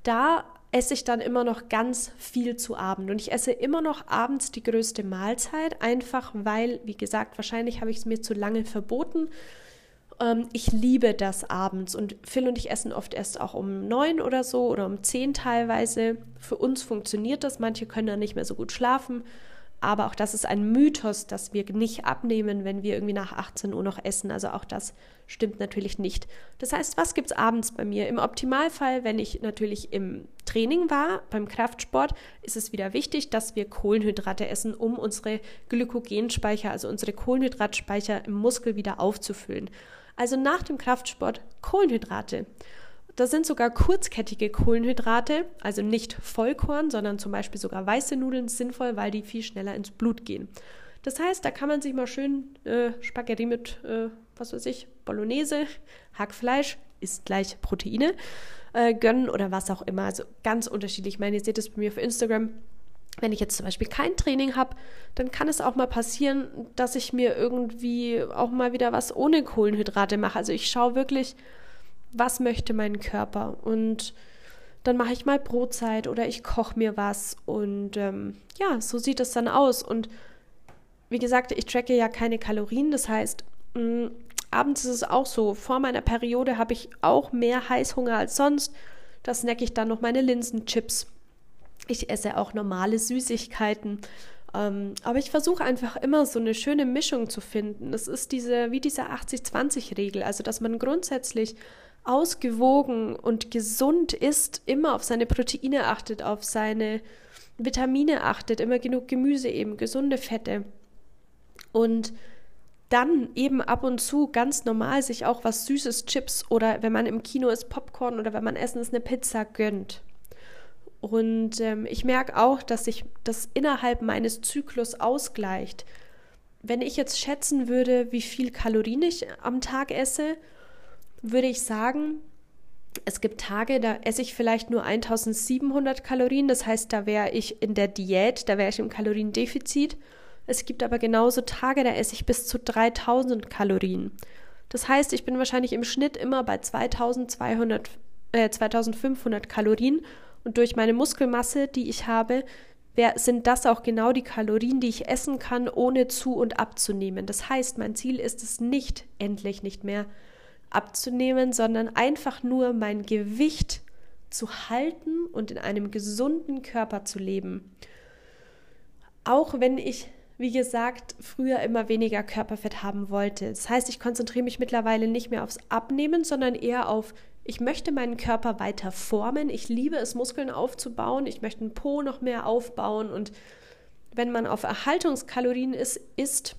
da esse ich dann immer noch ganz viel zu Abend. Und ich esse immer noch abends die größte Mahlzeit, einfach weil, wie gesagt, wahrscheinlich habe ich es mir zu lange verboten. Ähm, ich liebe das abends und Phil und ich essen oft erst auch um neun oder so oder um zehn teilweise. Für uns funktioniert das, manche können dann nicht mehr so gut schlafen. Aber auch das ist ein Mythos, dass wir nicht abnehmen, wenn wir irgendwie nach 18 Uhr noch essen. Also auch das stimmt natürlich nicht. Das heißt, was gibt es abends bei mir? Im Optimalfall, wenn ich natürlich im Training war, beim Kraftsport, ist es wieder wichtig, dass wir Kohlenhydrate essen, um unsere Glykogenspeicher, also unsere Kohlenhydratspeicher im Muskel wieder aufzufüllen. Also nach dem Kraftsport Kohlenhydrate. Das sind sogar kurzkettige Kohlenhydrate, also nicht Vollkorn, sondern zum Beispiel sogar weiße Nudeln sinnvoll, weil die viel schneller ins Blut gehen. Das heißt, da kann man sich mal schön äh, Spaghetti mit, äh, was weiß ich, Bolognese, Hackfleisch, ist gleich Proteine, äh, gönnen oder was auch immer. Also ganz unterschiedlich. Ich meine, ihr seht es bei mir auf Instagram. Wenn ich jetzt zum Beispiel kein Training habe, dann kann es auch mal passieren, dass ich mir irgendwie auch mal wieder was ohne Kohlenhydrate mache. Also ich schaue wirklich, was möchte mein Körper und dann mache ich mal Brotzeit oder ich koche mir was und ähm, ja, so sieht es dann aus. Und wie gesagt, ich tracke ja keine Kalorien, das heißt, mh, mm, abends ist es auch so. Vor meiner Periode habe ich auch mehr Heißhunger als sonst. Da snacke ich dann noch meine Linsenchips. Ich esse auch normale Süßigkeiten. Ähm, aber ich versuche einfach immer so eine schöne Mischung zu finden. Das ist diese, wie diese 80-20-Regel, also dass man grundsätzlich ausgewogen und gesund ist, immer auf seine Proteine achtet, auf seine Vitamine achtet, immer genug Gemüse eben, gesunde Fette. Und dann eben ab und zu ganz normal sich auch was Süßes, Chips oder wenn man im Kino ist, Popcorn oder wenn man essen ist, eine Pizza gönnt. Und ähm, ich merke auch, dass sich das innerhalb meines Zyklus ausgleicht. Wenn ich jetzt schätzen würde, wie viel Kalorien ich am Tag esse, würde ich sagen, es gibt Tage, da esse ich vielleicht nur 1700 Kalorien. Das heißt, da wäre ich in der Diät, da wäre ich im Kaloriendefizit. Es gibt aber genauso Tage, da esse ich bis zu 3000 Kalorien. Das heißt, ich bin wahrscheinlich im Schnitt immer bei 2200, äh, 2500 Kalorien und durch meine Muskelmasse, die ich habe, wär, sind das auch genau die Kalorien, die ich essen kann, ohne zu und abzunehmen. Das heißt, mein Ziel ist es nicht, endlich nicht mehr abzunehmen, sondern einfach nur mein Gewicht zu halten und in einem gesunden Körper zu leben. Auch wenn ich, wie gesagt, früher immer weniger Körperfett haben wollte. Das heißt, ich konzentriere mich mittlerweile nicht mehr aufs Abnehmen, sondern eher auf ich möchte meinen Körper weiter formen. Ich liebe es, Muskeln aufzubauen. Ich möchte einen Po noch mehr aufbauen. Und wenn man auf Erhaltungskalorien ist, isst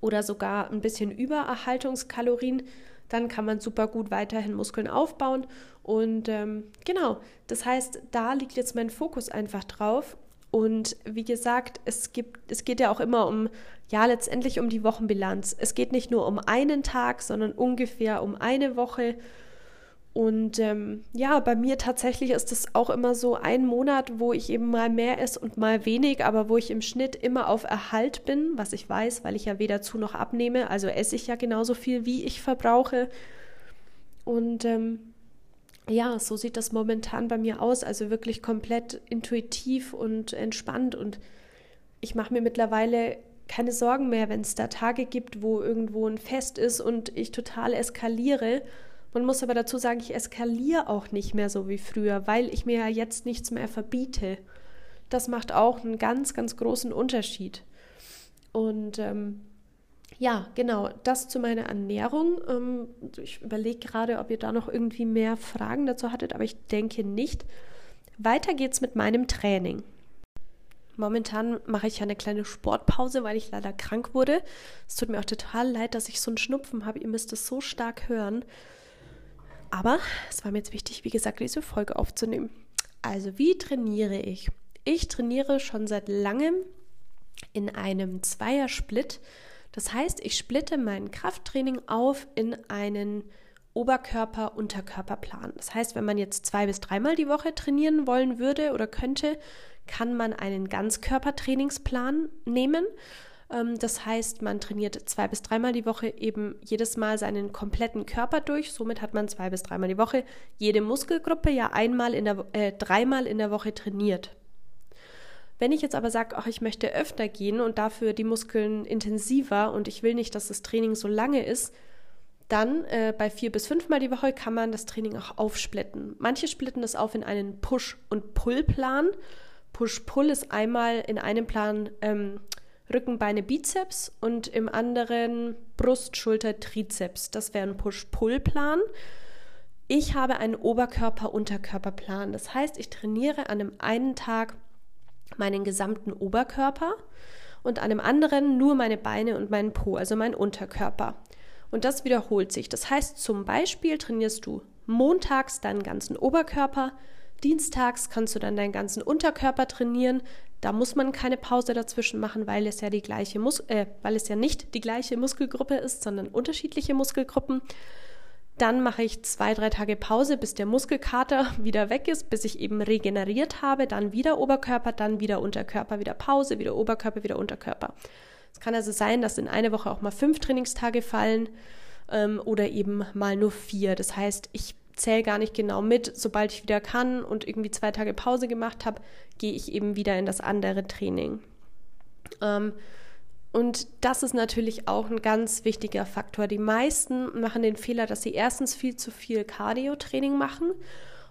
oder sogar ein bisschen über Erhaltungskalorien, dann kann man super gut weiterhin Muskeln aufbauen. Und ähm, genau, das heißt, da liegt jetzt mein Fokus einfach drauf. Und wie gesagt, es, gibt, es geht ja auch immer um, ja, letztendlich um die Wochenbilanz. Es geht nicht nur um einen Tag, sondern ungefähr um eine Woche. Und ähm, ja, bei mir tatsächlich ist es auch immer so ein Monat, wo ich eben mal mehr esse und mal wenig, aber wo ich im Schnitt immer auf Erhalt bin, was ich weiß, weil ich ja weder zu noch abnehme. Also esse ich ja genauso viel, wie ich verbrauche. Und ähm, ja, so sieht das momentan bei mir aus. Also wirklich komplett intuitiv und entspannt. Und ich mache mir mittlerweile keine Sorgen mehr, wenn es da Tage gibt, wo irgendwo ein Fest ist und ich total eskaliere man muss aber dazu sagen, ich eskaliere auch nicht mehr so wie früher, weil ich mir ja jetzt nichts mehr verbiete. Das macht auch einen ganz, ganz großen Unterschied. Und ähm, ja, genau, das zu meiner Ernährung. Ähm, ich überlege gerade, ob ihr da noch irgendwie mehr Fragen dazu hattet, aber ich denke nicht. Weiter geht's mit meinem Training. Momentan mache ich ja eine kleine Sportpause, weil ich leider krank wurde. Es tut mir auch total leid, dass ich so einen Schnupfen habe. Ihr müsst es so stark hören. Aber es war mir jetzt wichtig, wie gesagt, diese Folge aufzunehmen. Also, wie trainiere ich? Ich trainiere schon seit langem in einem Zweiersplit. Das heißt, ich splitte mein Krafttraining auf in einen Oberkörper-Unterkörperplan. Das heißt, wenn man jetzt zwei bis dreimal die Woche trainieren wollen würde oder könnte, kann man einen Ganzkörpertrainingsplan nehmen das heißt, man trainiert zwei bis dreimal die Woche eben jedes Mal seinen kompletten Körper durch. Somit hat man zwei bis dreimal die Woche jede Muskelgruppe ja einmal in der, äh, dreimal in der Woche trainiert. Wenn ich jetzt aber sage, ach, ich möchte öfter gehen und dafür die Muskeln intensiver und ich will nicht, dass das Training so lange ist, dann äh, bei vier bis fünfmal die Woche kann man das Training auch aufsplitten. Manche splitten das auf in einen Push- und Pull-Plan. Push-Pull ist einmal in einem Plan ähm, Rücken, Beine, Bizeps und im anderen Brust, Schulter, Trizeps. Das wäre ein Push-Pull-Plan. Ich habe einen Oberkörper-Unterkörper-Plan. Das heißt, ich trainiere an einem einen Tag meinen gesamten Oberkörper und an einem anderen nur meine Beine und meinen Po, also meinen Unterkörper. Und das wiederholt sich. Das heißt, zum Beispiel trainierst du montags deinen ganzen Oberkörper, dienstags kannst du dann deinen ganzen Unterkörper trainieren, da muss man keine Pause dazwischen machen, weil es ja die gleiche Mus äh, weil es ja nicht die gleiche Muskelgruppe ist, sondern unterschiedliche Muskelgruppen. Dann mache ich zwei, drei Tage Pause, bis der Muskelkater wieder weg ist, bis ich eben regeneriert habe. Dann wieder Oberkörper, dann wieder Unterkörper, wieder Pause, wieder Oberkörper, wieder Unterkörper. Es kann also sein, dass in eine Woche auch mal fünf Trainingstage fallen ähm, oder eben mal nur vier. Das heißt, ich zähle gar nicht genau mit. Sobald ich wieder kann und irgendwie zwei Tage Pause gemacht habe, gehe ich eben wieder in das andere Training. Ähm, und das ist natürlich auch ein ganz wichtiger Faktor. Die meisten machen den Fehler, dass sie erstens viel zu viel Cardio-Training machen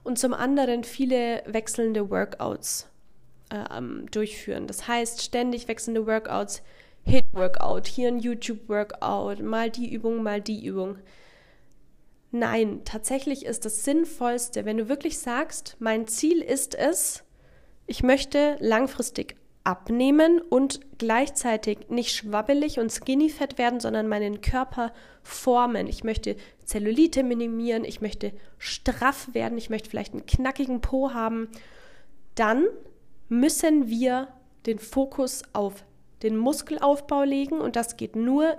und zum anderen viele wechselnde Workouts ähm, durchführen. Das heißt, ständig wechselnde Workouts, Hit-Workout, hier ein YouTube-Workout, mal die Übung, mal die Übung. Nein, tatsächlich ist das Sinnvollste, wenn du wirklich sagst, mein Ziel ist es, ich möchte langfristig abnehmen und gleichzeitig nicht schwabbelig und skinny fett werden, sondern meinen Körper formen. Ich möchte Zellulite minimieren, ich möchte straff werden, ich möchte vielleicht einen knackigen Po haben. Dann müssen wir den Fokus auf den Muskelaufbau legen und das geht nur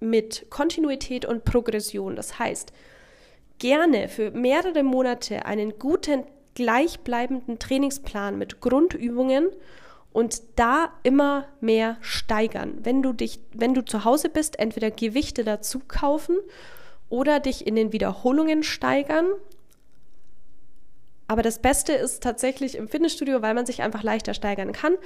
mit Kontinuität und Progression. Das heißt, gerne für mehrere Monate einen guten, gleichbleibenden Trainingsplan mit Grundübungen und da immer mehr steigern. Wenn du dich, wenn du zu Hause bist, entweder Gewichte dazu kaufen oder dich in den Wiederholungen steigern. Aber das Beste ist tatsächlich im Fitnessstudio, weil man sich einfach leichter steigern kann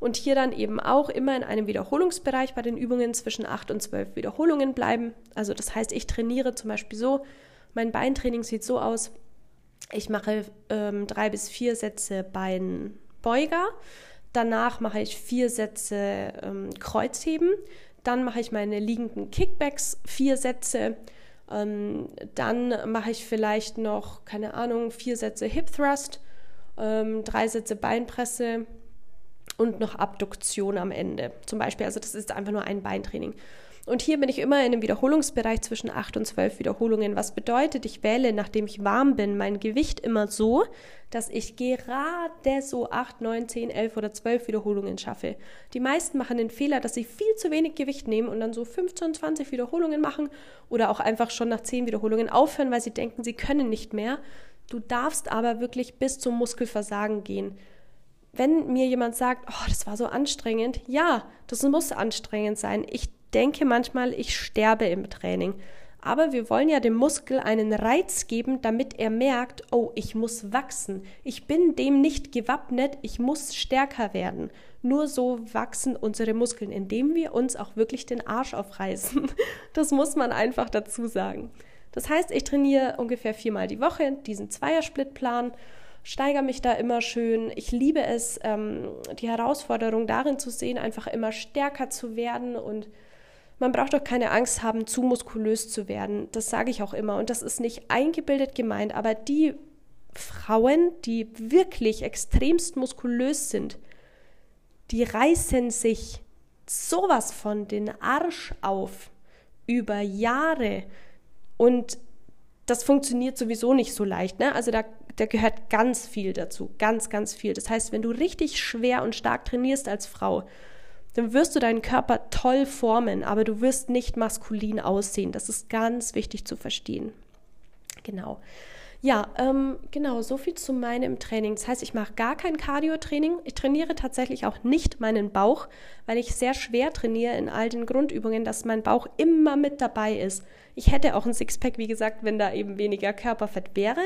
und hier dann eben auch immer in einem Wiederholungsbereich bei den Übungen zwischen 8 und 12 Wiederholungen bleiben. Also das heißt, ich trainiere zum Beispiel so, mein Beintraining sieht so aus, ich mache ähm, drei bis vier Sätze Beinbeuger, Danach mache ich vier Sätze ähm, Kreuzheben. Dann mache ich meine liegenden Kickbacks, vier Sätze. Ähm, dann mache ich vielleicht noch, keine Ahnung, vier Sätze Hip Thrust, ähm, drei Sätze Beinpresse und noch Abduktion am Ende. Zum Beispiel, also das ist einfach nur ein Beintraining. Und hier bin ich immer in einem Wiederholungsbereich zwischen 8 und 12 Wiederholungen. Was bedeutet, ich wähle, nachdem ich warm bin, mein Gewicht immer so, dass ich gerade so 8, 9, 10, 11 oder 12 Wiederholungen schaffe. Die meisten machen den Fehler, dass sie viel zu wenig Gewicht nehmen und dann so 15, 20 Wiederholungen machen oder auch einfach schon nach 10 Wiederholungen aufhören, weil sie denken, sie können nicht mehr. Du darfst aber wirklich bis zum Muskelversagen gehen wenn mir jemand sagt, oh, das war so anstrengend, ja, das muss anstrengend sein. Ich denke manchmal, ich sterbe im Training. Aber wir wollen ja dem Muskel einen Reiz geben, damit er merkt, oh, ich muss wachsen. Ich bin dem nicht gewappnet, ich muss stärker werden. Nur so wachsen unsere Muskeln, indem wir uns auch wirklich den Arsch aufreißen. Das muss man einfach dazu sagen. Das heißt, ich trainiere ungefähr viermal die Woche diesen Zweiersplittplan, steigere mich da immer schön. Ich liebe es, ähm, die Herausforderung darin zu sehen, einfach immer stärker zu werden und man braucht doch keine Angst haben, zu muskulös zu werden. Das sage ich auch immer. Und das ist nicht eingebildet gemeint, aber die Frauen, die wirklich extremst muskulös sind, die reißen sich sowas von den Arsch auf über Jahre. Und das funktioniert sowieso nicht so leicht. Ne? Also da, da gehört ganz viel dazu, ganz, ganz viel. Das heißt, wenn du richtig schwer und stark trainierst als Frau, dann wirst du deinen Körper toll formen, aber du wirst nicht maskulin aussehen. Das ist ganz wichtig zu verstehen. Genau. Ja, ähm, genau, so viel zu meinem Training. Das heißt, ich mache gar kein Cardio-Training. Ich trainiere tatsächlich auch nicht meinen Bauch, weil ich sehr schwer trainiere in all den Grundübungen, dass mein Bauch immer mit dabei ist. Ich hätte auch ein Sixpack, wie gesagt, wenn da eben weniger Körperfett wäre.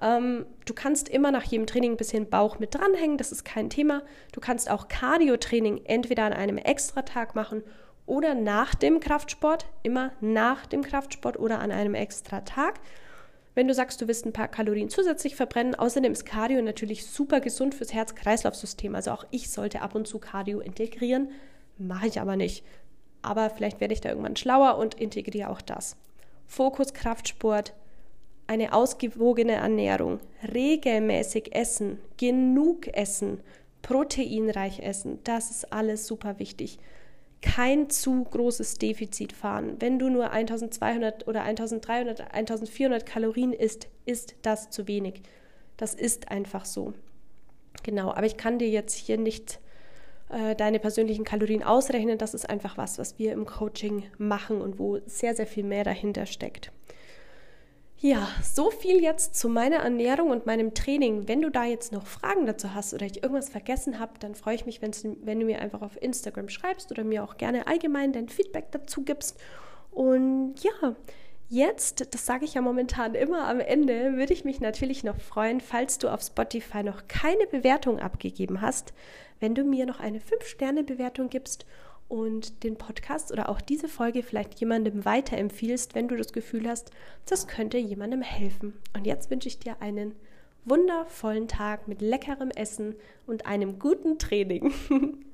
Ähm, du kannst immer nach jedem Training ein bisschen Bauch mit dranhängen, das ist kein Thema. Du kannst auch Cardio-Training entweder an einem Extratag machen oder nach dem Kraftsport, immer nach dem Kraftsport oder an einem Extratag. Wenn du sagst, du willst ein paar Kalorien zusätzlich verbrennen, außerdem ist Cardio natürlich super gesund fürs Herz-Kreislauf-System. Also auch ich sollte ab und zu Cardio integrieren, mache ich aber nicht. Aber vielleicht werde ich da irgendwann schlauer und integriere auch das. Fokus Kraftsport, eine ausgewogene Ernährung, regelmäßig essen, genug essen, proteinreich essen, das ist alles super wichtig. Kein zu großes Defizit fahren. Wenn du nur 1200 oder 1300, 1400 Kalorien isst, ist das zu wenig. Das ist einfach so. Genau, aber ich kann dir jetzt hier nicht äh, deine persönlichen Kalorien ausrechnen. Das ist einfach was, was wir im Coaching machen und wo sehr, sehr viel mehr dahinter steckt. Ja, so viel jetzt zu meiner Ernährung und meinem Training. Wenn du da jetzt noch Fragen dazu hast oder ich irgendwas vergessen habe, dann freue ich mich, wenn du mir einfach auf Instagram schreibst oder mir auch gerne allgemein dein Feedback dazu gibst. Und ja, jetzt, das sage ich ja momentan immer am Ende, würde ich mich natürlich noch freuen, falls du auf Spotify noch keine Bewertung abgegeben hast, wenn du mir noch eine 5-Sterne-Bewertung gibst und den Podcast oder auch diese Folge vielleicht jemandem weiterempfiehlst, wenn du das Gefühl hast, das könnte jemandem helfen. Und jetzt wünsche ich dir einen wundervollen Tag mit leckerem Essen und einem guten Training.